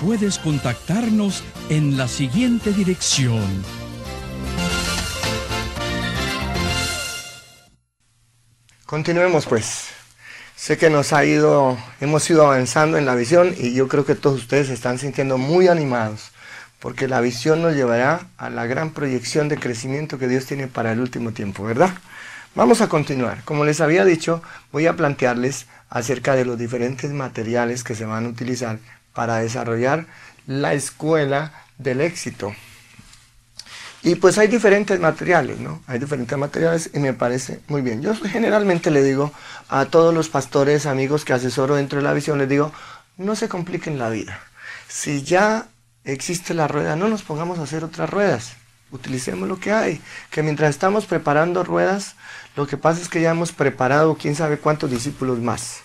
puedes contactarnos en la siguiente dirección. Continuemos pues. Sé que nos ha ido, hemos ido avanzando en la visión y yo creo que todos ustedes se están sintiendo muy animados porque la visión nos llevará a la gran proyección de crecimiento que Dios tiene para el último tiempo, ¿verdad? Vamos a continuar. Como les había dicho, voy a plantearles acerca de los diferentes materiales que se van a utilizar para desarrollar la escuela del éxito. Y pues hay diferentes materiales, ¿no? Hay diferentes materiales y me parece muy bien. Yo generalmente le digo a todos los pastores, amigos que asesoro dentro de la visión, les digo, no se compliquen la vida. Si ya existe la rueda, no nos pongamos a hacer otras ruedas. Utilicemos lo que hay. Que mientras estamos preparando ruedas, lo que pasa es que ya hemos preparado quién sabe cuántos discípulos más.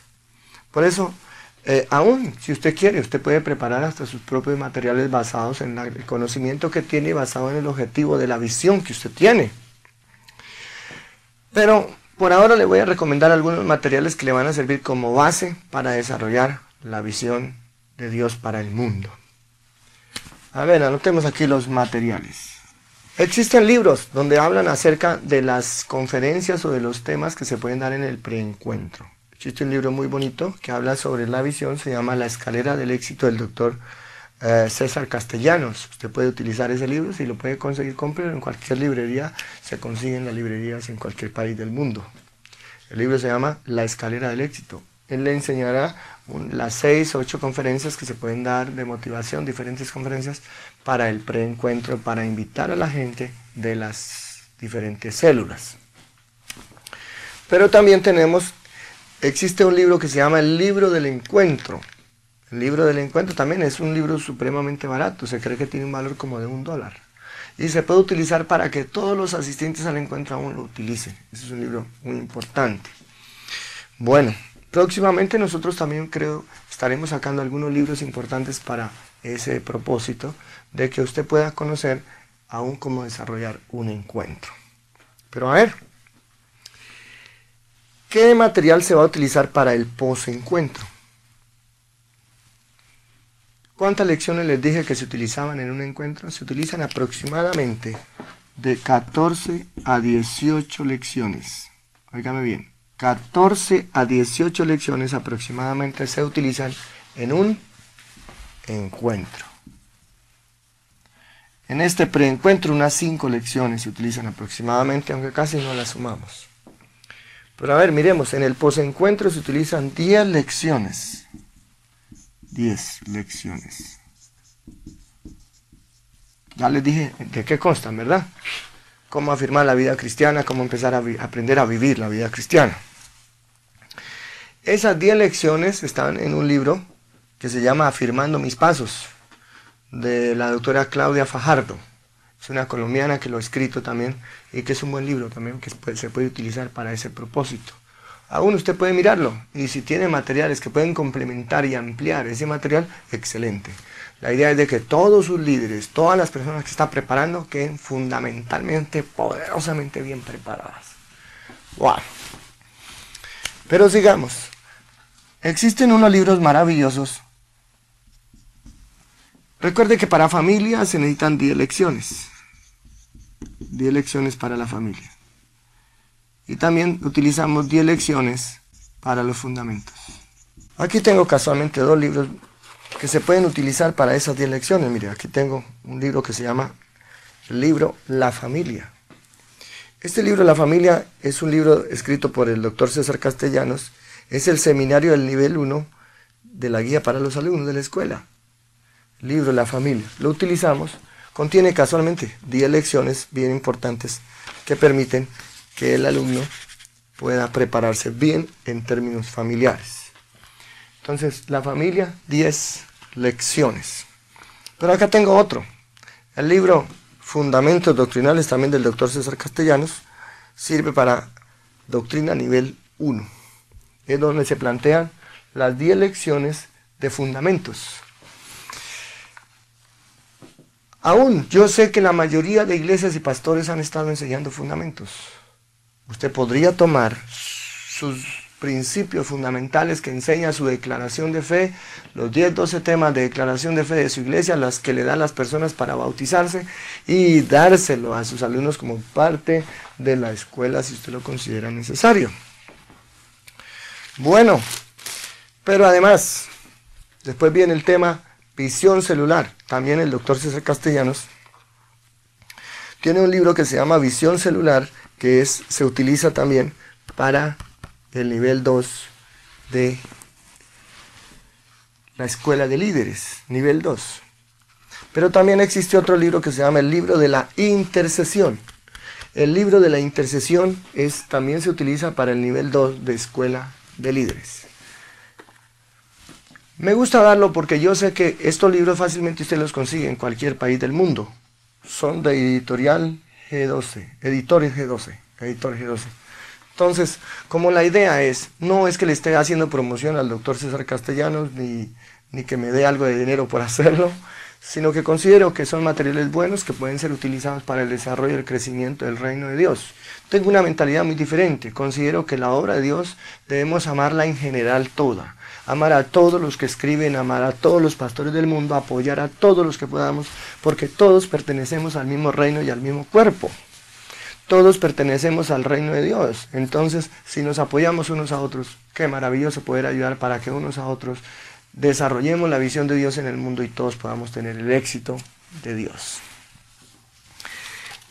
Por eso eh, aún, si usted quiere, usted puede preparar hasta sus propios materiales basados en el conocimiento que tiene y basado en el objetivo de la visión que usted tiene. Pero por ahora le voy a recomendar algunos materiales que le van a servir como base para desarrollar la visión de Dios para el mundo. A ver, anotemos aquí los materiales. Existen libros donde hablan acerca de las conferencias o de los temas que se pueden dar en el preencuentro. Existe un libro muy bonito que habla sobre la visión, se llama La escalera del éxito del doctor eh, César Castellanos. Usted puede utilizar ese libro, si lo puede conseguir, cómprelo en cualquier librería, se consigue en las librerías en cualquier país del mundo. El libro se llama La escalera del éxito. Él le enseñará las seis o ocho conferencias que se pueden dar de motivación, diferentes conferencias para el preencuentro, para invitar a la gente de las diferentes células. Pero también tenemos existe un libro que se llama El libro del encuentro. El libro del encuentro también es un libro supremamente barato, se cree que tiene un valor como de un dólar. Y se puede utilizar para que todos los asistentes al encuentro aún lo utilicen. Ese es un libro muy importante. Bueno, próximamente nosotros también creo estaremos sacando algunos libros importantes para ese propósito de que usted pueda conocer aún cómo desarrollar un encuentro. Pero a ver, ¿Qué material se va a utilizar para el post-encuentro? ¿Cuántas lecciones les dije que se utilizaban en un encuentro? Se utilizan aproximadamente de 14 a 18 lecciones. Óigame bien, 14 a 18 lecciones aproximadamente se utilizan en un encuentro. En este preencuentro unas 5 lecciones se utilizan aproximadamente, aunque casi no las sumamos. Pero a ver, miremos, en el posencuentro se utilizan 10 lecciones. 10 lecciones. Ya les dije de qué constan, ¿verdad? Cómo afirmar la vida cristiana, cómo empezar a aprender a vivir la vida cristiana. Esas 10 lecciones están en un libro que se llama Afirmando mis pasos, de la doctora Claudia Fajardo. Es una colombiana que lo ha escrito también y que es un buen libro también que se puede utilizar para ese propósito. Aún usted puede mirarlo y si tiene materiales que pueden complementar y ampliar ese material, excelente. La idea es de que todos sus líderes, todas las personas que está preparando, queden fundamentalmente, poderosamente bien preparadas. ¡Wow! Pero sigamos. Existen unos libros maravillosos. Recuerde que para familias se necesitan 10 lecciones. 10 lecciones para la familia. Y también utilizamos 10 lecciones para los fundamentos. Aquí tengo casualmente dos libros que se pueden utilizar para esas 10 lecciones. Mire, aquí tengo un libro que se llama libro La familia. Este libro La familia es un libro escrito por el doctor César Castellanos. Es el seminario del nivel 1 de la guía para los alumnos de la escuela. libro La familia, lo utilizamos, contiene casualmente 10 lecciones bien importantes que permiten que el alumno pueda prepararse bien en términos familiares. Entonces, la familia, 10 lecciones. Pero acá tengo otro. El libro Fundamentos Doctrinales, también del doctor César Castellanos, sirve para doctrina nivel 1. Es donde se plantean las 10 lecciones de fundamentos. Aún yo sé que la mayoría de iglesias y pastores han estado enseñando fundamentos. Usted podría tomar sus principios fundamentales que enseña su declaración de fe, los 10, 12 temas de declaración de fe de su iglesia, las que le dan las personas para bautizarse y dárselo a sus alumnos como parte de la escuela si usted lo considera necesario. Bueno, pero además, después viene el tema visión celular. También el doctor César Castellanos tiene un libro que se llama Visión celular, que es, se utiliza también para el nivel 2 de la escuela de líderes, nivel 2. Pero también existe otro libro que se llama el libro de la intercesión. El libro de la intercesión es, también se utiliza para el nivel 2 de escuela de líderes. Me gusta darlo porque yo sé que estos libros fácilmente usted los consigue en cualquier país del mundo. Son de editorial G12, editores G12, editores G12. Entonces, como la idea es, no es que le esté haciendo promoción al doctor César Castellanos, ni, ni que me dé algo de dinero por hacerlo, sino que considero que son materiales buenos que pueden ser utilizados para el desarrollo y el crecimiento del reino de Dios. Tengo una mentalidad muy diferente, considero que la obra de Dios debemos amarla en general toda, amar a todos los que escriben, amar a todos los pastores del mundo, apoyar a todos los que podamos, porque todos pertenecemos al mismo reino y al mismo cuerpo. Todos pertenecemos al reino de Dios. Entonces, si nos apoyamos unos a otros, qué maravilloso poder ayudar para que unos a otros desarrollemos la visión de Dios en el mundo y todos podamos tener el éxito de Dios.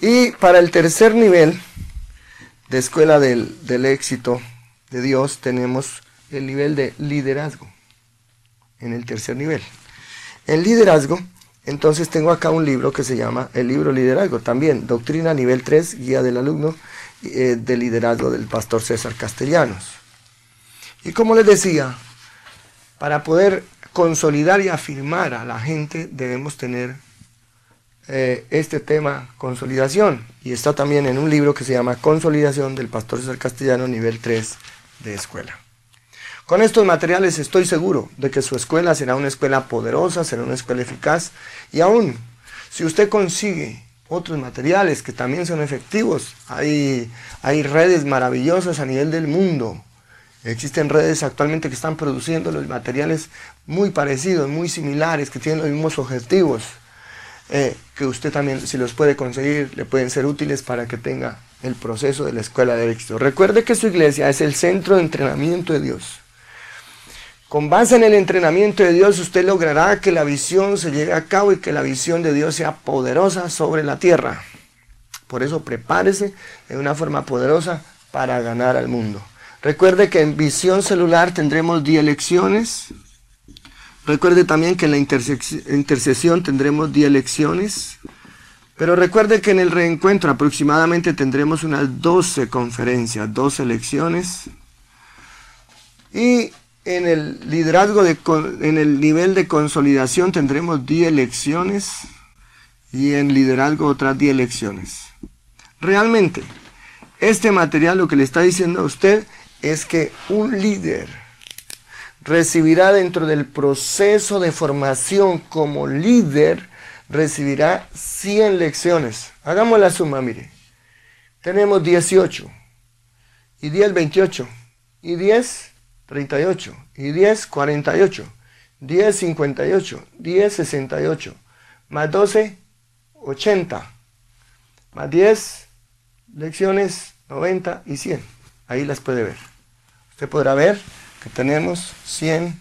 Y para el tercer nivel de escuela del, del éxito de Dios tenemos el nivel de liderazgo. En el tercer nivel. El liderazgo entonces tengo acá un libro que se llama El libro Liderazgo, también Doctrina Nivel 3, Guía del Alumno eh, de Liderazgo del Pastor César Castellanos. Y como les decía, para poder consolidar y afirmar a la gente debemos tener eh, este tema consolidación. Y está también en un libro que se llama Consolidación del Pastor César Castellano Nivel 3 de Escuela. Con estos materiales estoy seguro de que su escuela será una escuela poderosa, será una escuela eficaz y aún si usted consigue otros materiales que también son efectivos, hay, hay redes maravillosas a nivel del mundo. Existen redes actualmente que están produciendo los materiales muy parecidos, muy similares, que tienen los mismos objetivos, eh, que usted también, si los puede conseguir, le pueden ser útiles para que tenga el proceso de la escuela de éxito. Recuerde que su iglesia es el centro de entrenamiento de Dios. Con base en el entrenamiento de Dios, usted logrará que la visión se lleve a cabo y que la visión de Dios sea poderosa sobre la tierra. Por eso prepárese de una forma poderosa para ganar al mundo. Recuerde que en visión celular tendremos 10 lecciones. Recuerde también que en la intercesión tendremos 10 lecciones. Pero recuerde que en el reencuentro aproximadamente tendremos unas 12 conferencias, 12 lecciones. Y en el liderazgo, de, en el nivel de consolidación tendremos 10 lecciones y en liderazgo otras 10 lecciones. Realmente, este material lo que le está diciendo a usted es que un líder recibirá dentro del proceso de formación como líder, recibirá 100 lecciones. Hagamos la suma, mire. Tenemos 18 y 10, 28 y 10, 38. Y 10, 48. 10, 58. 10, 68. Más 12, 80. Más 10, lecciones 90 y 100. Ahí las puede ver. Usted podrá ver que tenemos 100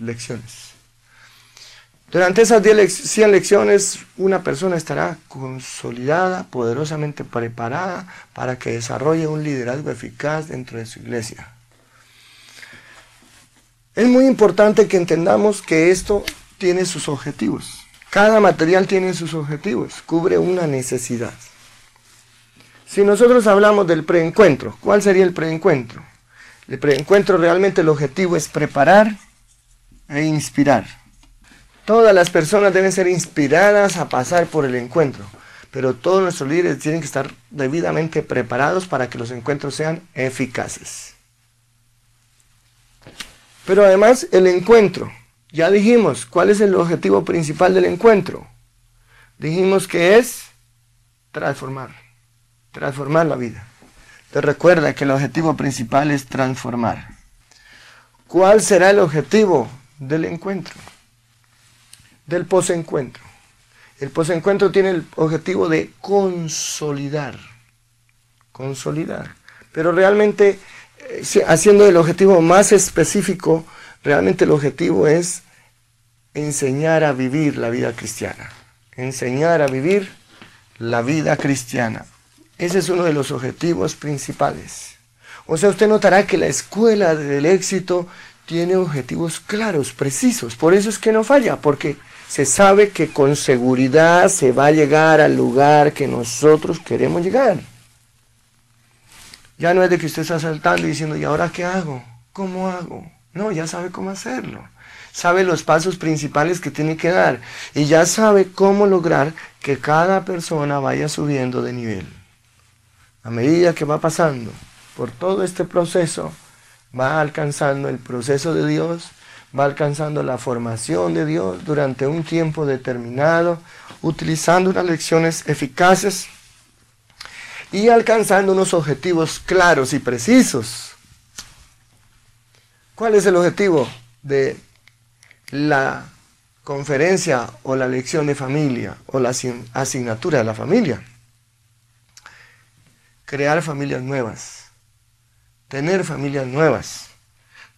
lecciones. Durante esas 10 100 lecciones, una persona estará consolidada, poderosamente preparada para que desarrolle un liderazgo eficaz dentro de su iglesia. Es muy importante que entendamos que esto tiene sus objetivos. Cada material tiene sus objetivos, cubre una necesidad. Si nosotros hablamos del preencuentro, ¿cuál sería el preencuentro? El preencuentro realmente el objetivo es preparar e inspirar. Todas las personas deben ser inspiradas a pasar por el encuentro, pero todos nuestros líderes tienen que estar debidamente preparados para que los encuentros sean eficaces. Pero además el encuentro, ya dijimos, ¿cuál es el objetivo principal del encuentro? Dijimos que es transformar, transformar la vida. Te recuerda que el objetivo principal es transformar. ¿Cuál será el objetivo del encuentro? Del posencuentro. El posencuentro tiene el objetivo de consolidar. Consolidar. Pero realmente haciendo el objetivo más específico, realmente el objetivo es enseñar a vivir la vida cristiana. Enseñar a vivir la vida cristiana. Ese es uno de los objetivos principales. O sea, usted notará que la escuela del éxito tiene objetivos claros, precisos. Por eso es que no falla, porque se sabe que con seguridad se va a llegar al lugar que nosotros queremos llegar. Ya no es de que usted está saltando y diciendo, ¿y ahora qué hago? ¿Cómo hago? No, ya sabe cómo hacerlo. Sabe los pasos principales que tiene que dar. Y ya sabe cómo lograr que cada persona vaya subiendo de nivel. A medida que va pasando por todo este proceso, va alcanzando el proceso de Dios, va alcanzando la formación de Dios durante un tiempo determinado, utilizando unas lecciones eficaces y alcanzando unos objetivos claros y precisos. ¿Cuál es el objetivo de la conferencia o la lección de familia o la asignatura de la familia? Crear familias nuevas, tener familias nuevas,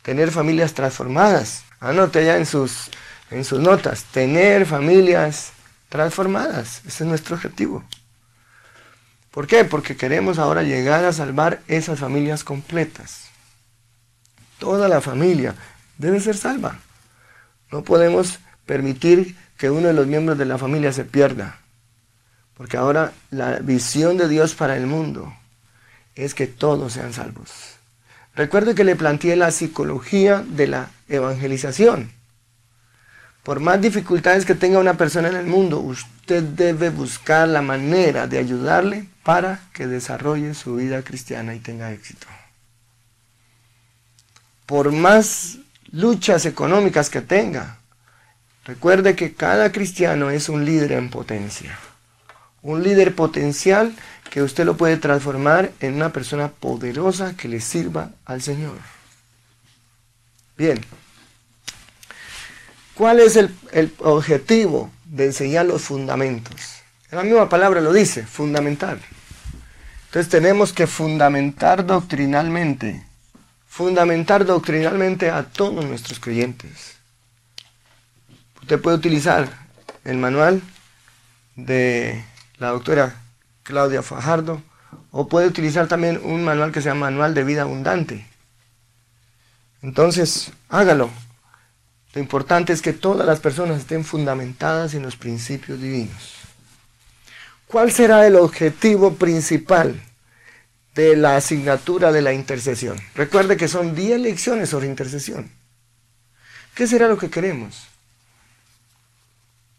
tener familias transformadas. Anote ya en sus, en sus notas, tener familias transformadas. Ese es nuestro objetivo. ¿Por qué? Porque queremos ahora llegar a salvar esas familias completas. Toda la familia debe ser salva. No podemos permitir que uno de los miembros de la familia se pierda. Porque ahora la visión de Dios para el mundo es que todos sean salvos. Recuerde que le planteé la psicología de la evangelización. Por más dificultades que tenga una persona en el mundo, usted debe buscar la manera de ayudarle para que desarrolle su vida cristiana y tenga éxito. Por más luchas económicas que tenga, recuerde que cada cristiano es un líder en potencia. Un líder potencial que usted lo puede transformar en una persona poderosa que le sirva al Señor. Bien. ¿Cuál es el, el objetivo de enseñar los fundamentos? La misma palabra lo dice, fundamental. Entonces tenemos que fundamentar doctrinalmente, fundamentar doctrinalmente a todos nuestros creyentes. Usted puede utilizar el manual de la doctora Claudia Fajardo o puede utilizar también un manual que se llama Manual de Vida Abundante. Entonces, hágalo. Lo importante es que todas las personas estén fundamentadas en los principios divinos. ¿Cuál será el objetivo principal de la asignatura de la intercesión? Recuerde que son 10 lecciones sobre intercesión. ¿Qué será lo que queremos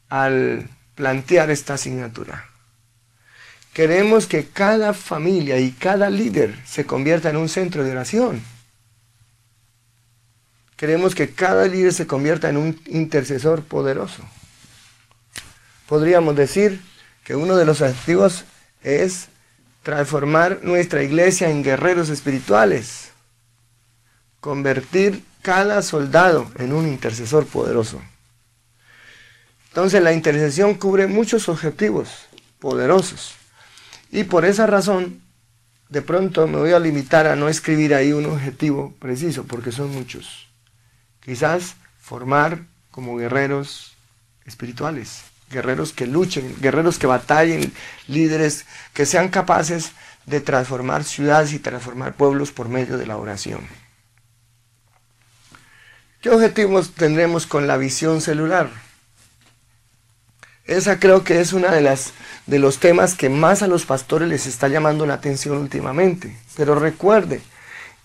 al plantear esta asignatura? Queremos que cada familia y cada líder se convierta en un centro de oración. Queremos que cada líder se convierta en un intercesor poderoso. Podríamos decir que uno de los objetivos es transformar nuestra iglesia en guerreros espirituales, convertir cada soldado en un intercesor poderoso. Entonces la intercesión cubre muchos objetivos poderosos. Y por esa razón, de pronto me voy a limitar a no escribir ahí un objetivo preciso, porque son muchos. Quizás formar como guerreros espirituales guerreros que luchen, guerreros que batallen, líderes que sean capaces de transformar ciudades y transformar pueblos por medio de la oración. ¿Qué objetivos tendremos con la visión celular? Esa creo que es una de las de los temas que más a los pastores les está llamando la atención últimamente. Pero recuerde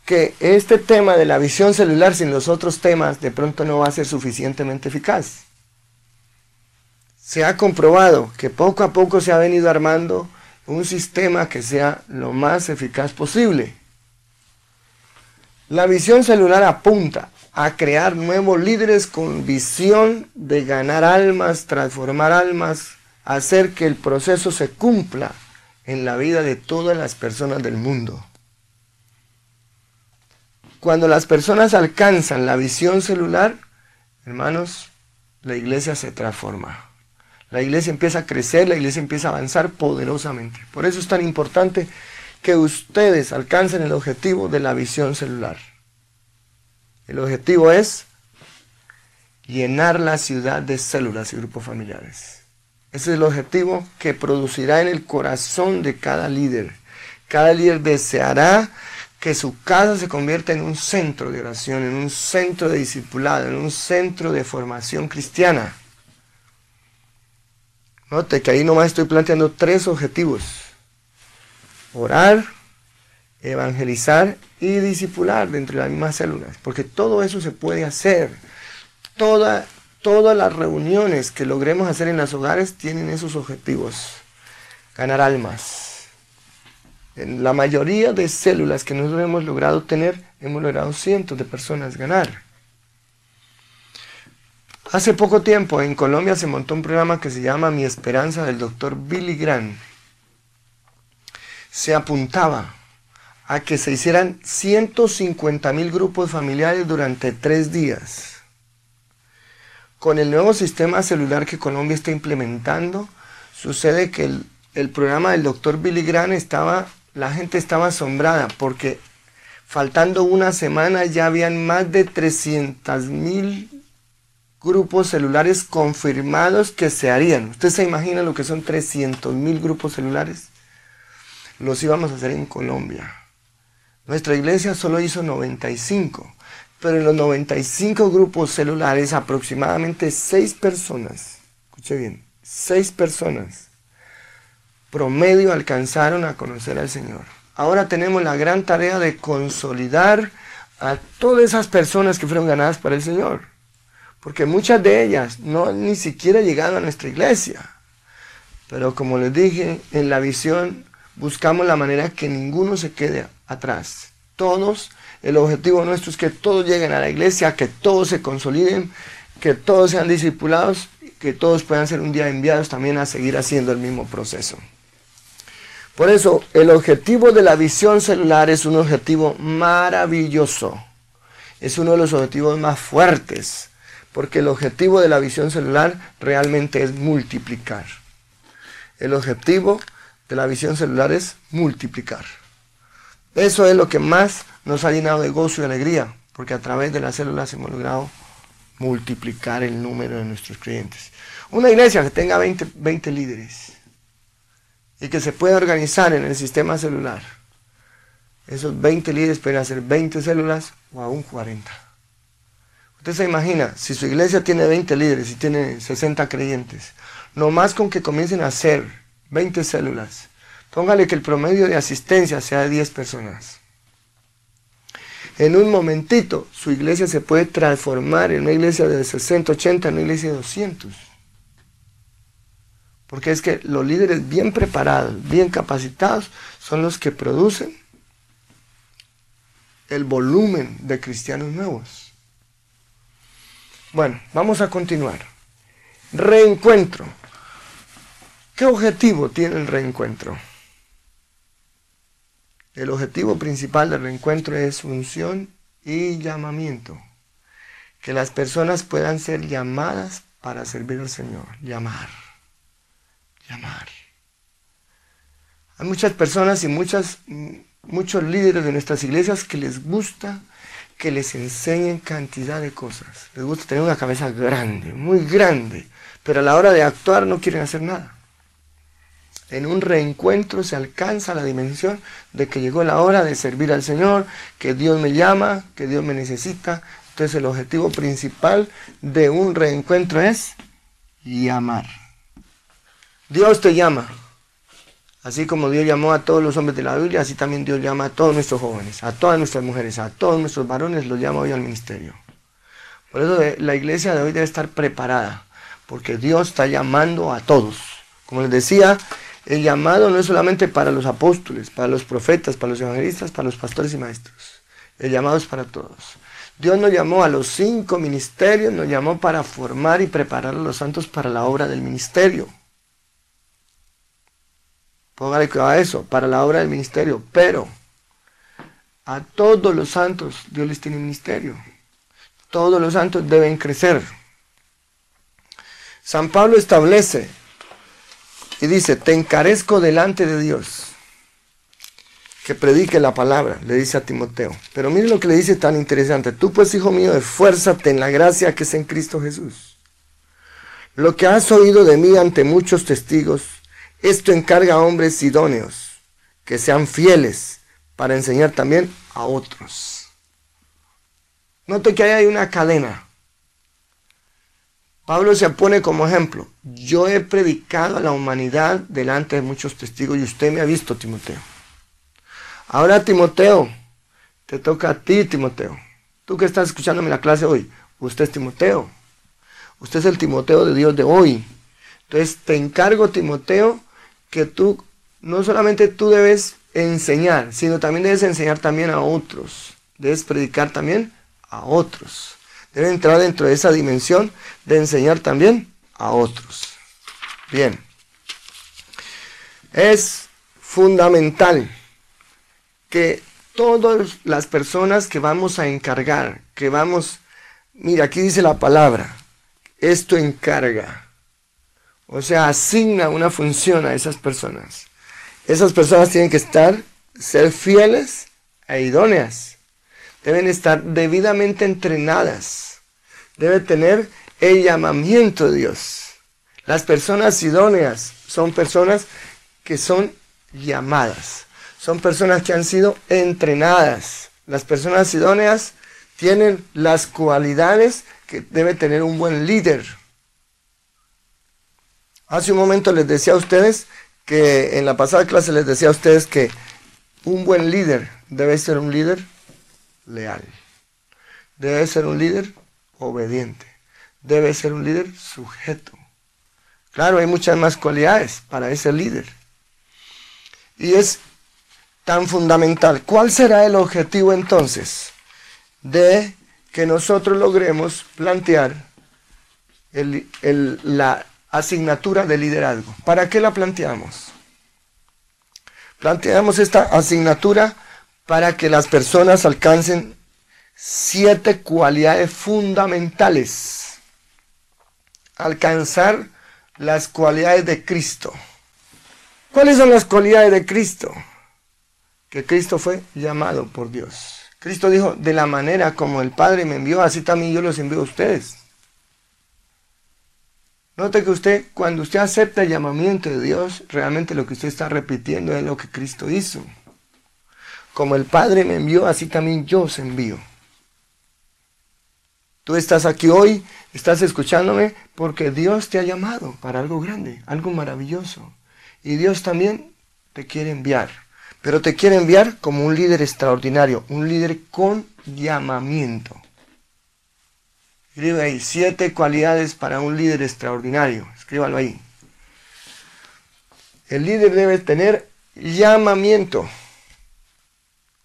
que este tema de la visión celular sin los otros temas de pronto no va a ser suficientemente eficaz. Se ha comprobado que poco a poco se ha venido armando un sistema que sea lo más eficaz posible. La visión celular apunta a crear nuevos líderes con visión de ganar almas, transformar almas, hacer que el proceso se cumpla en la vida de todas las personas del mundo. Cuando las personas alcanzan la visión celular, hermanos, la iglesia se transforma. La iglesia empieza a crecer, la iglesia empieza a avanzar poderosamente. Por eso es tan importante que ustedes alcancen el objetivo de la visión celular. El objetivo es llenar la ciudad de células y grupos familiares. Ese es el objetivo que producirá en el corazón de cada líder. Cada líder deseará que su casa se convierta en un centro de oración, en un centro de discipulado, en un centro de formación cristiana. Note que ahí nomás estoy planteando tres objetivos. Orar, evangelizar y discipular dentro de las mismas células. Porque todo eso se puede hacer. todas las reuniones que logremos hacer en los hogares tienen esos objetivos. Ganar almas en la mayoría de células que nosotros hemos logrado tener, hemos logrado cientos de personas ganar. Hace poco tiempo en Colombia se montó un programa que se llama Mi Esperanza del doctor Billy Grant. Se apuntaba a que se hicieran 150 mil grupos familiares durante tres días. Con el nuevo sistema celular que Colombia está implementando, sucede que el, el programa del doctor Billy Grant estaba la gente estaba asombrada porque faltando una semana ya habían más de 300 mil grupos celulares confirmados que se harían. ¿Usted se imagina lo que son 300 mil grupos celulares? Los íbamos a hacer en Colombia. Nuestra iglesia solo hizo 95, pero en los 95 grupos celulares aproximadamente 6 personas, escuche bien, 6 personas promedio alcanzaron a conocer al Señor. Ahora tenemos la gran tarea de consolidar a todas esas personas que fueron ganadas para el Señor. Porque muchas de ellas no han ni siquiera llegado a nuestra iglesia. Pero como les dije, en la visión buscamos la manera que ninguno se quede atrás. Todos, el objetivo nuestro es que todos lleguen a la iglesia, que todos se consoliden, que todos sean discipulados, que todos puedan ser un día enviados también a seguir haciendo el mismo proceso. Por eso, el objetivo de la visión celular es un objetivo maravilloso. Es uno de los objetivos más fuertes, porque el objetivo de la visión celular realmente es multiplicar. El objetivo de la visión celular es multiplicar. Eso es lo que más nos ha llenado de gozo y alegría, porque a través de las células hemos logrado multiplicar el número de nuestros creyentes. Una iglesia que tenga 20, 20 líderes y que se puede organizar en el sistema celular. Esos 20 líderes pueden hacer 20 células o aún 40. Usted se imagina, si su iglesia tiene 20 líderes y tiene 60 creyentes, no más con que comiencen a hacer 20 células, póngale que el promedio de asistencia sea de 10 personas. En un momentito, su iglesia se puede transformar en una iglesia de 60, 80, en una iglesia de 200. Porque es que los líderes bien preparados, bien capacitados, son los que producen el volumen de cristianos nuevos. Bueno, vamos a continuar. Reencuentro. ¿Qué objetivo tiene el reencuentro? El objetivo principal del reencuentro es función y llamamiento. Que las personas puedan ser llamadas para servir al Señor. Llamar llamar. Hay muchas personas y muchas, muchos líderes de nuestras iglesias que les gusta que les enseñen cantidad de cosas. Les gusta tener una cabeza grande, muy grande, pero a la hora de actuar no quieren hacer nada. En un reencuentro se alcanza la dimensión de que llegó la hora de servir al Señor, que Dios me llama, que Dios me necesita. Entonces el objetivo principal de un reencuentro es llamar Dios te llama. Así como Dios llamó a todos los hombres de la Biblia, así también Dios llama a todos nuestros jóvenes, a todas nuestras mujeres, a todos nuestros varones, los llama hoy al ministerio. Por eso la iglesia de hoy debe estar preparada, porque Dios está llamando a todos. Como les decía, el llamado no es solamente para los apóstoles, para los profetas, para los evangelistas, para los pastores y maestros. El llamado es para todos. Dios nos llamó a los cinco ministerios, nos llamó para formar y preparar a los santos para la obra del ministerio. Póngale cuidado a eso, para la obra del ministerio. Pero a todos los santos Dios les tiene ministerio. Todos los santos deben crecer. San Pablo establece y dice, te encarezco delante de Dios que predique la palabra, le dice a Timoteo. Pero mire lo que le dice tan interesante. Tú pues, hijo mío, esfuérzate en la gracia que es en Cristo Jesús. Lo que has oído de mí ante muchos testigos, esto encarga a hombres idóneos, que sean fieles para enseñar también a otros. Note que ahí hay una cadena. Pablo se pone como ejemplo. Yo he predicado a la humanidad delante de muchos testigos y usted me ha visto, Timoteo. Ahora, Timoteo, te toca a ti, Timoteo. Tú que estás escuchándome la clase hoy, usted es Timoteo. Usted es el Timoteo de Dios de hoy. Entonces, te encargo, Timoteo, que tú, no solamente tú debes enseñar, sino también debes enseñar también a otros. Debes predicar también a otros. Debe entrar dentro de esa dimensión de enseñar también a otros. Bien. Es fundamental que todas las personas que vamos a encargar, que vamos, mira, aquí dice la palabra, esto encarga. O sea, asigna una función a esas personas. Esas personas tienen que estar, ser fieles e idóneas. Deben estar debidamente entrenadas. Debe tener el llamamiento de Dios. Las personas idóneas son personas que son llamadas son personas que han sido entrenadas. Las personas idóneas tienen las cualidades que debe tener un buen líder. Hace un momento les decía a ustedes que en la pasada clase les decía a ustedes que un buen líder debe ser un líder leal. Debe ser un líder obediente. Debe ser un líder sujeto. Claro, hay muchas más cualidades para ese líder. Y es tan fundamental. ¿Cuál será el objetivo entonces de que nosotros logremos plantear la asignatura de liderazgo? ¿Para qué la planteamos? Planteamos esta asignatura para que las personas alcancen siete cualidades fundamentales. Alcanzar las cualidades de Cristo. ¿Cuáles son las cualidades de Cristo? que Cristo fue llamado por Dios. Cristo dijo, de la manera como el Padre me envió, así también yo los envío a ustedes. Note que usted, cuando usted acepta el llamamiento de Dios, realmente lo que usted está repitiendo es lo que Cristo hizo. Como el Padre me envió, así también yo os envío. Tú estás aquí hoy, estás escuchándome, porque Dios te ha llamado para algo grande, algo maravilloso. Y Dios también te quiere enviar pero te quiere enviar como un líder extraordinario, un líder con llamamiento. Escribe ahí, siete cualidades para un líder extraordinario. Escríbalo ahí. El líder debe tener llamamiento.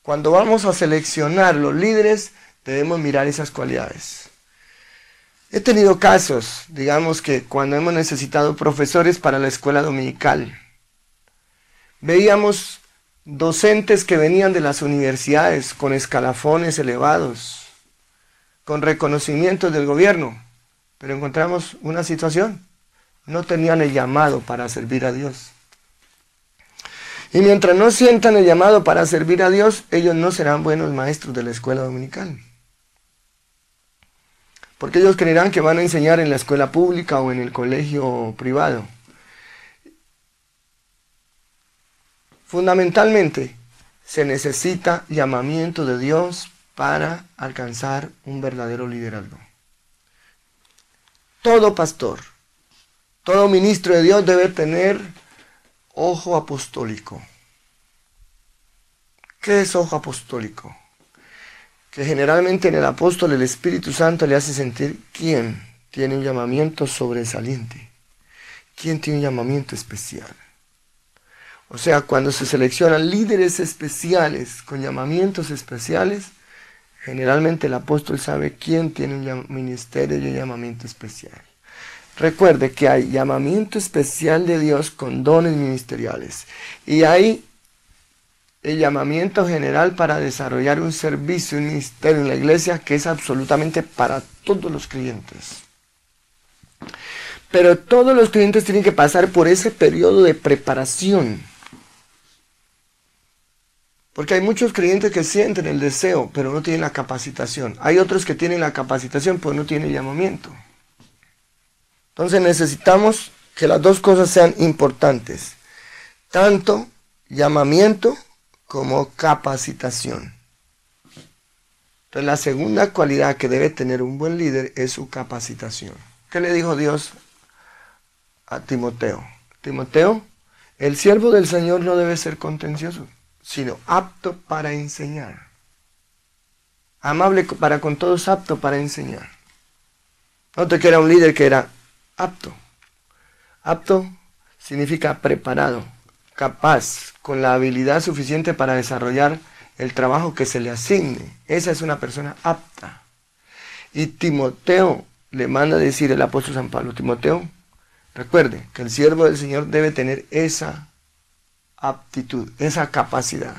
Cuando vamos a seleccionar los líderes, debemos mirar esas cualidades. He tenido casos, digamos que cuando hemos necesitado profesores para la escuela dominical, veíamos docentes que venían de las universidades con escalafones elevados, con reconocimientos del gobierno, pero encontramos una situación, no tenían el llamado para servir a Dios. Y mientras no sientan el llamado para servir a Dios, ellos no serán buenos maestros de la escuela dominical. Porque ellos creerán que van a enseñar en la escuela pública o en el colegio privado. Fundamentalmente, se necesita llamamiento de Dios para alcanzar un verdadero liderazgo. Todo pastor, Todo ministro de Dios debe tener ojo apostólico. ¿Qué es ojo apostólico? Que generalmente en el apóstol el Espíritu Santo le hace sentir quién tiene un llamamiento sobresaliente, quién tiene un llamamiento especial. O sea, cuando se seleccionan líderes especiales con llamamientos especiales, generalmente el apóstol sabe quién tiene un ministerio y un llamamiento especial. Recuerde que hay llamamiento especial de Dios con dones ministeriales y hay el llamamiento general para desarrollar un servicio, un ministerio en la iglesia que es absolutamente para todos los creyentes. Pero todos los creyentes tienen que pasar por ese periodo de preparación. Porque hay muchos creyentes que sienten el deseo, pero no tienen la capacitación. Hay otros que tienen la capacitación, pero no tienen llamamiento. Entonces necesitamos que las dos cosas sean importantes. Tanto llamamiento como capacitación. Entonces la segunda cualidad que debe tener un buen líder es su capacitación. ¿Qué le dijo Dios a Timoteo? Timoteo, el siervo del Señor no debe ser contencioso, sino apto para enseñar. Amable para con todos, apto para enseñar. Note que era un líder que era apto. Apto significa preparado, capaz, con la habilidad suficiente para desarrollar el trabajo que se le asigne. Esa es una persona apta. Y Timoteo le manda decir el apóstol San Pablo, Timoteo, recuerde que el siervo del Señor debe tener esa aptitud, esa capacidad.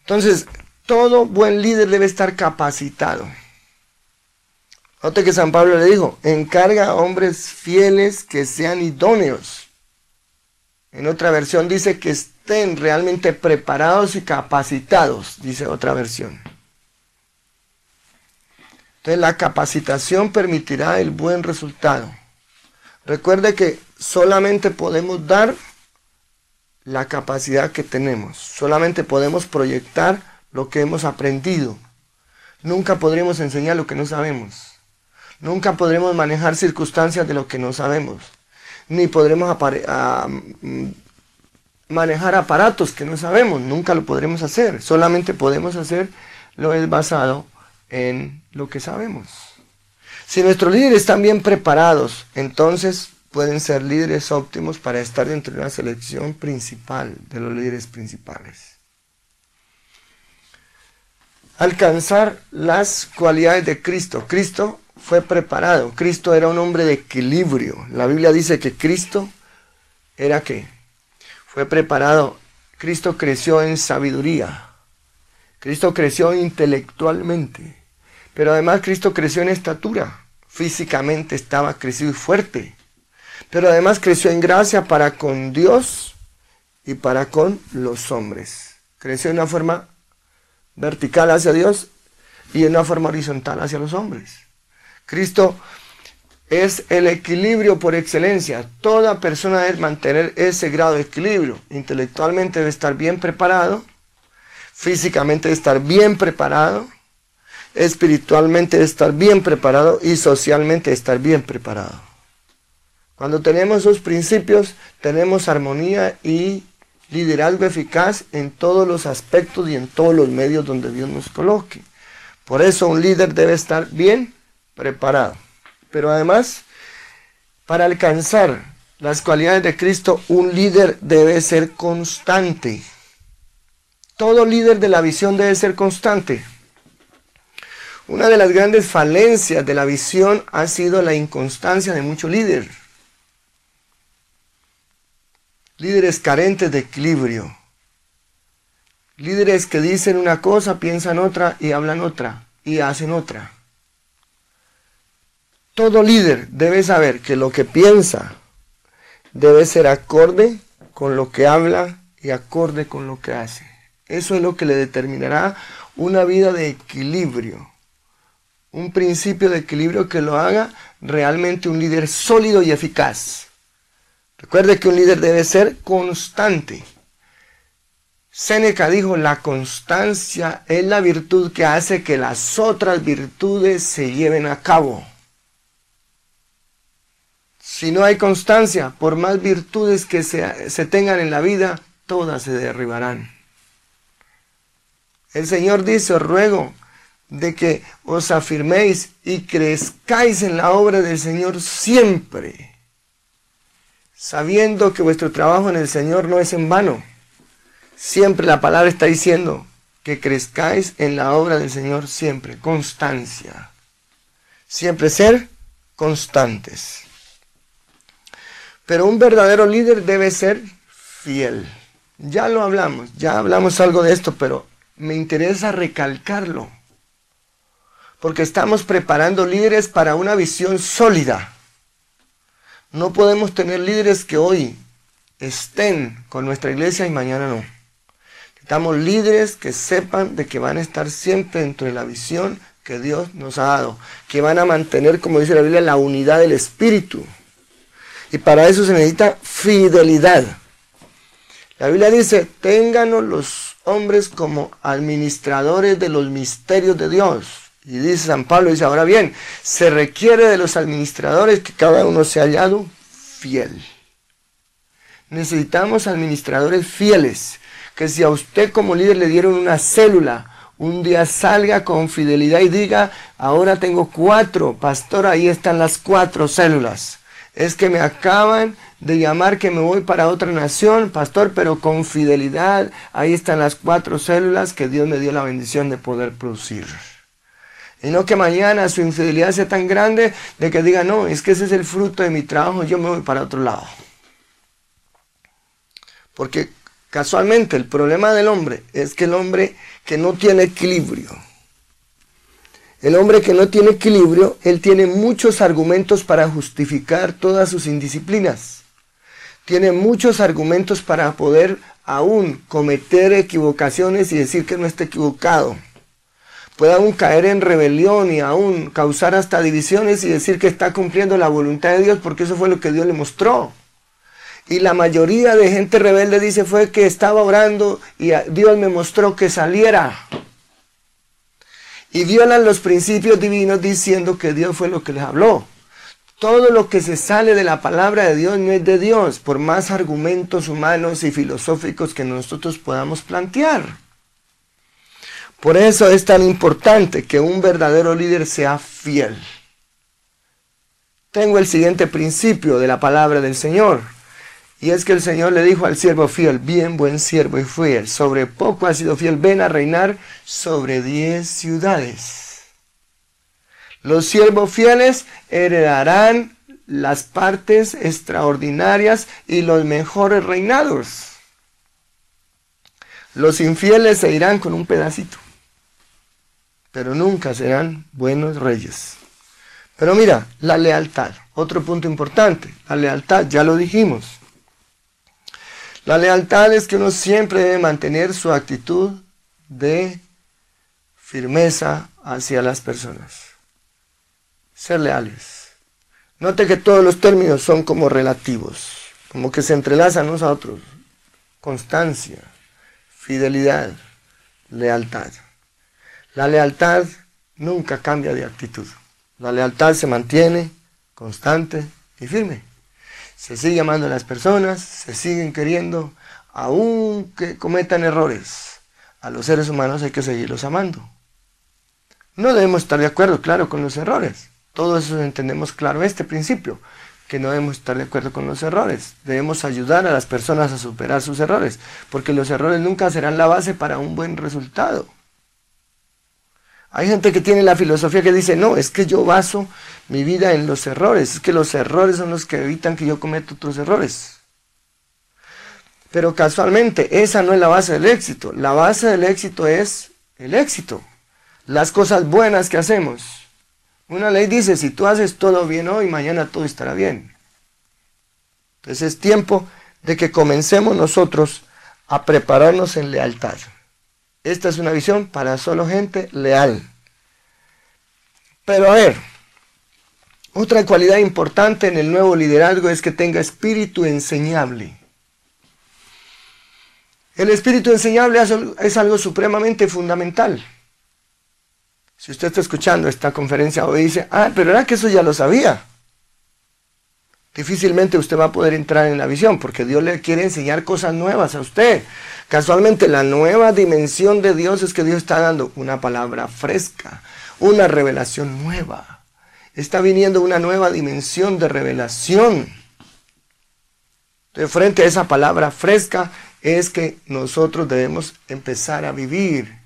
Entonces, todo buen líder debe estar capacitado. Note que San Pablo le dijo, encarga a hombres fieles que sean idóneos en otra versión dice que estén realmente preparados y capacitados, dice otra versión. Entonces la capacitación permitirá el buen resultado. Recuerde que solamente podemos dar la capacidad que tenemos, solamente podemos proyectar lo que hemos aprendido. Nunca podremos enseñar lo que no sabemos. Nunca podremos manejar circunstancias de lo que no sabemos ni podremos mm, manejar aparatos que no sabemos, nunca lo podremos hacer, solamente podemos hacer lo es basado en lo que sabemos. Si nuestros líderes están bien preparados, entonces pueden ser líderes óptimos para estar dentro de una selección principal de los líderes principales. Alcanzar las cualidades de Cristo. Cristo fue preparado. Cristo era un hombre de equilibrio. La Biblia dice que Cristo era qué? Fue preparado. Cristo creció en sabiduría. Cristo creció intelectualmente. Pero además Cristo creció en estatura. Físicamente estaba crecido y fuerte. Pero además creció en gracia para con Dios y para con los hombres. Creció en una forma vertical hacia Dios y en una forma horizontal hacia los hombres. Cristo es el equilibrio por excelencia. Toda persona debe mantener ese grado de equilibrio. Intelectualmente debe estar bien preparado, físicamente debe estar bien preparado, espiritualmente debe estar bien preparado y socialmente debe estar bien preparado. Cuando tenemos esos principios, tenemos armonía y liderazgo eficaz en todos los aspectos y en todos los medios donde Dios nos coloque. Por eso un líder debe estar bien preparado. Pero además, para alcanzar las cualidades de Cristo, un líder debe ser constante. Todo líder de la visión debe ser constante. Una de las grandes falencias de la visión ha sido la inconstancia de muchos líderes. Líderes carentes de equilibrio. Líderes que dicen una cosa, piensan otra y hablan otra y hacen otra. Todo líder debe saber que lo que piensa debe ser acorde con lo que habla y acorde con lo que hace. Eso es lo que le determinará una vida de equilibrio. Un principio de equilibrio que lo haga realmente un líder sólido y eficaz. Recuerde que un líder debe ser constante. Séneca dijo, la constancia es la virtud que hace que las otras virtudes se lleven a cabo. Si no hay constancia, por más virtudes que se, tengan en la vida, todas se derribarán. El Señor dice, os ruego de que os afirméis y crezcáis en la obra del Señor siempre, sabiendo que vuestro trabajo en el Señor no es en vano. Siempre la palabra está diciendo que crezcáis en la obra del Señor siempre, constancia. Siempre ser constantes. Pero un verdadero líder debe ser fiel. Ya lo hablamos, ya hablamos algo de esto, pero me interesa recalcarlo. Porque estamos preparando líderes para una visión sólida. No podemos tener líderes que hoy estén con nuestra iglesia y mañana no. Necesitamos líderes que sepan de que van a estar siempre dentro de la visión que Dios nos ha dado, que van a mantener, como dice la Biblia, la unidad del Espíritu. Y para eso se necesita fidelidad. La Biblia dice, ténganos los hombres como administradores de los misterios de Dios. Y dice San Pablo, dice, ahora bien, se requiere de los administradores que cada uno sea hallado fiel. Necesitamos administradores fieles, que si a usted como líder le dieron una célula, un día salga con fidelidad y diga, ahora tengo cuatro, pastor, ahí están las cuatro células. Es que me acaban de llamar que me voy para otra nación, pastor, pero con fidelidad, ahí están las cuatro células que Dios me dio la bendición de poder producir. Y no que mañana su infidelidad sea tan grande de que diga, no, es que ese es el fruto de mi trabajo, yo me voy para otro lado. Porque casualmente el problema del hombre es que el hombre que no tiene equilibrio, el hombre que no tiene equilibrio, él tiene muchos argumentos para justificar todas sus indisciplinas. Tiene muchos argumentos para poder aún cometer equivocaciones y decir que no está equivocado. Puede aún caer en rebelión y aún causar hasta divisiones y decir que está cumpliendo la voluntad de Dios porque eso fue lo que Dios le mostró. Y la mayoría de gente rebelde dice fue que estaba orando y Dios me mostró que saliera. Y violan los principios divinos diciendo que Dios fue lo que les habló. Todo lo que se sale de la palabra de Dios no es de Dios, por más argumentos humanos y filosóficos que nosotros podamos plantear. Por eso es tan importante que un verdadero líder sea fiel. Tengo el siguiente principio de la palabra del Señor. Y es que el Señor le dijo al siervo fiel, bien buen siervo y fiel, sobre poco has sido fiel, ven a reinar sobre diez ciudades. Los siervos fieles heredarán las partes extraordinarias y los mejores reinados. Los infieles se irán con un pedacito, pero nunca serán buenos reyes. Pero mira, la lealtad, otro punto importante, la lealtad, ya lo dijimos. La lealtad es que uno siempre debe mantener su actitud de firmeza hacia las personas. Ser leales. Note que todos los términos son como relativos, como que se entrelazan unos a otros. Constancia, fidelidad, lealtad. La lealtad nunca cambia de actitud. La lealtad se mantiene constante y firme se sigue amando a las personas, se siguen queriendo, aunque cometan errores. A los seres humanos hay que seguirlos amando. No debemos estar de acuerdo, claro, con los errores. Todos eso entendemos claro este principio, que no debemos estar de acuerdo con los errores. Debemos ayudar a las personas a superar sus errores, porque los errores nunca serán la base para un buen resultado. Hay gente que tiene la filosofía que dice, no, es que yo baso mi vida en los errores, es que los errores son los que evitan que yo cometa otros errores. Pero casualmente, esa no es la base del éxito. La base del éxito es el éxito, las cosas buenas que hacemos. Una ley dice, si tú haces todo bien hoy, mañana todo estará bien. Entonces es tiempo de que comencemos nosotros a prepararnos en lealtad. Esta es una visión para solo gente leal. Pero a ver, otra cualidad importante en el nuevo liderazgo es que tenga espíritu enseñable. El espíritu enseñable es algo supremamente fundamental. Si usted está escuchando esta conferencia hoy dice, ah, pero era que eso ya lo sabía. Difícilmente usted va a poder entrar en la visión porque Dios le quiere enseñar cosas nuevas a usted. Casualmente la nueva dimensión de Dios es que Dios está dando una palabra fresca, una revelación nueva. Está viniendo una nueva dimensión de revelación. De frente a esa palabra fresca es que nosotros debemos empezar a vivir.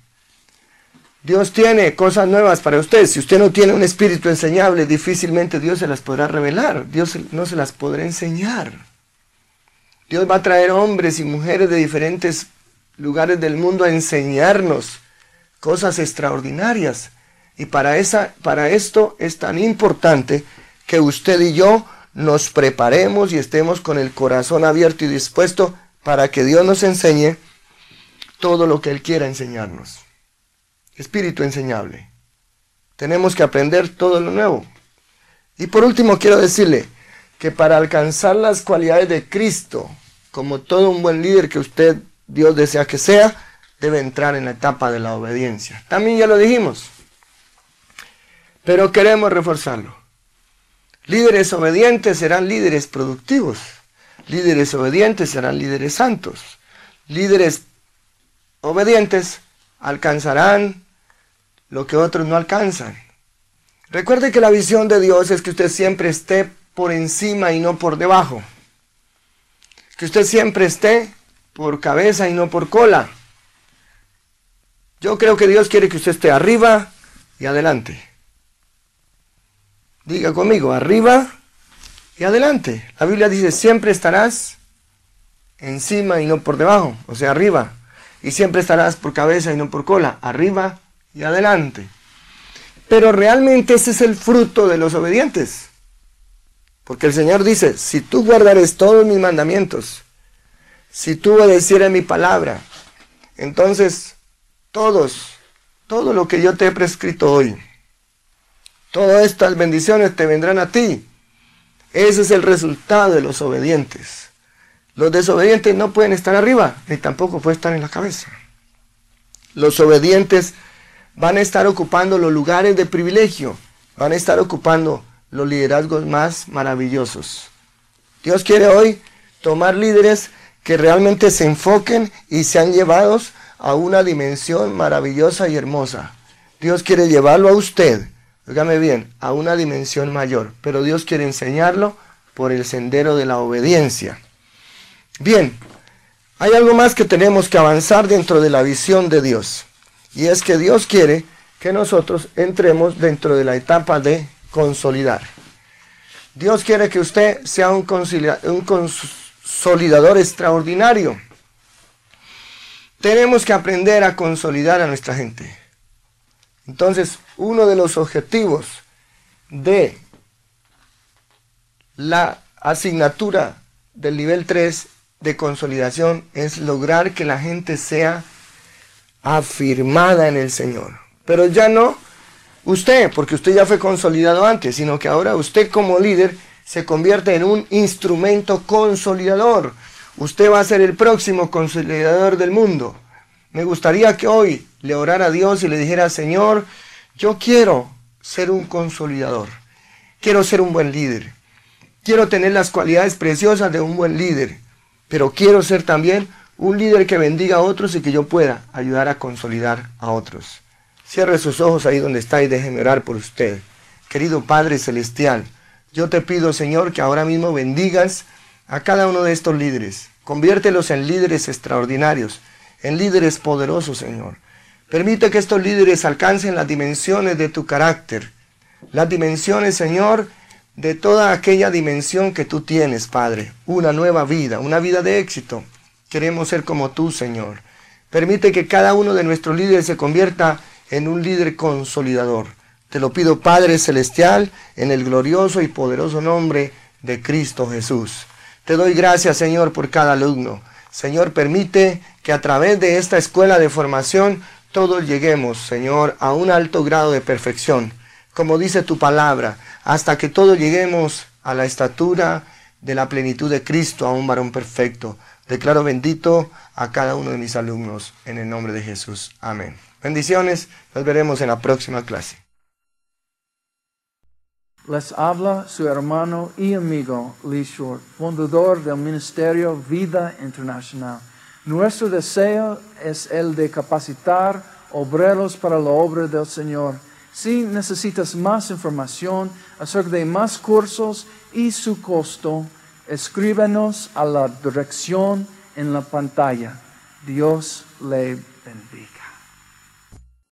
Dios tiene cosas nuevas para usted. Si usted no tiene un espíritu enseñable, difícilmente Dios se las podrá revelar. Dios no se las podrá enseñar. Dios va a traer hombres y mujeres de diferentes lugares del mundo a enseñarnos cosas extraordinarias. Y para, esa, para esto es tan importante que usted y yo nos preparemos y estemos con el corazón abierto y dispuesto para que Dios nos enseñe todo lo que Él quiera enseñarnos. Espíritu enseñable. Tenemos que aprender todo lo nuevo. Y por último quiero decirle que para alcanzar las cualidades de Cristo, como todo un buen líder que usted, Dios desea que sea, debe entrar en la etapa de la obediencia. También ya lo dijimos, pero queremos reforzarlo. Líderes obedientes serán líderes productivos. Líderes obedientes serán líderes santos. Líderes obedientes alcanzarán lo que otros no alcanzan. Recuerde que la visión de Dios es que usted siempre esté por encima y no por debajo. Que usted siempre esté por cabeza y no por cola. Yo creo que Dios quiere que usted esté arriba y adelante. Diga conmigo, arriba y adelante. La Biblia dice, siempre estarás encima y no por debajo, o sea, arriba. Y siempre estarás por cabeza y no por cola, arriba y adelante. Pero realmente ese es el fruto de los obedientes. Porque el Señor dice, si tú guardares todos mis mandamientos, si tú obedecieras mi palabra, entonces todos, todo lo que yo te he prescrito hoy, todas estas bendiciones te vendrán a ti. Ese es el resultado de los obedientes. Los desobedientes no pueden estar arriba, ni tampoco pueden estar en la cabeza. Los obedientes van a estar ocupando los lugares de privilegio, van a estar ocupando los liderazgos más maravillosos. Dios quiere hoy tomar líderes que realmente se enfoquen y sean llevados a una dimensión maravillosa y hermosa. Dios quiere llevarlo a usted Óigame bien, a una dimensión mayor, pero Dios quiere enseñarlo por el sendero de la obediencia. Bien, hay algo más que tenemos que avanzar dentro de la visión de Dios, y es que Dios quiere que nosotros entremos dentro de la etapa de consolidar. Dios quiere que usted sea un, consolidador extraordinario. Tenemos que aprender a consolidar a nuestra gente. Entonces, uno de los objetivos de la asignatura del nivel 3 de consolidación es lograr que la gente sea afirmada en el Señor. Pero ya no usted, porque usted ya fue consolidado antes, sino que ahora usted como líder se convierte en un instrumento consolidador. Usted va a ser el próximo consolidador del mundo. Me gustaría que hoy le orara a Dios y le dijera, Señor, yo quiero ser un consolidador, quiero ser un buen líder, quiero tener las cualidades preciosas de un buen líder, pero quiero ser también un líder que bendiga a otros y que yo pueda ayudar a consolidar a otros. Cierre sus ojos ahí donde está y déjeme orar por usted. Querido Padre Celestial, yo te pido, Señor, que ahora mismo bendigas a cada uno de estos líderes. Conviértelos en líderes extraordinarios, en líderes poderosos, Señor. Permite que estos líderes alcancen las dimensiones de tu carácter, las dimensiones, Señor, de toda aquella dimensión que tú tienes, Padre. Una nueva vida, una vida de éxito. Queremos ser como tú, Señor. Permite que cada uno de nuestros líderes se convierta en un líder consolidador. Te lo pido, Padre Celestial, en el glorioso y poderoso nombre de Cristo Jesús. Te doy gracias, Señor, por cada alumno. Señor, permite que a través de esta escuela de formación todos lleguemos, Señor, a un alto grado de perfección, como dice tu palabra, hasta que todos lleguemos a la estatura de la plenitud de Cristo, a un varón perfecto. Declaro bendito a cada uno de mis alumnos en el nombre de Jesús. Amén. Bendiciones, nos veremos en la próxima clase. Les habla su hermano y amigo Lee Short, fundador del Ministerio Vida Internacional. Nuestro deseo es el de capacitar obreros para la obra del Señor. Si necesitas más información acerca de más cursos y su costo, escríbenos a la dirección en la pantalla. Dios le bendiga.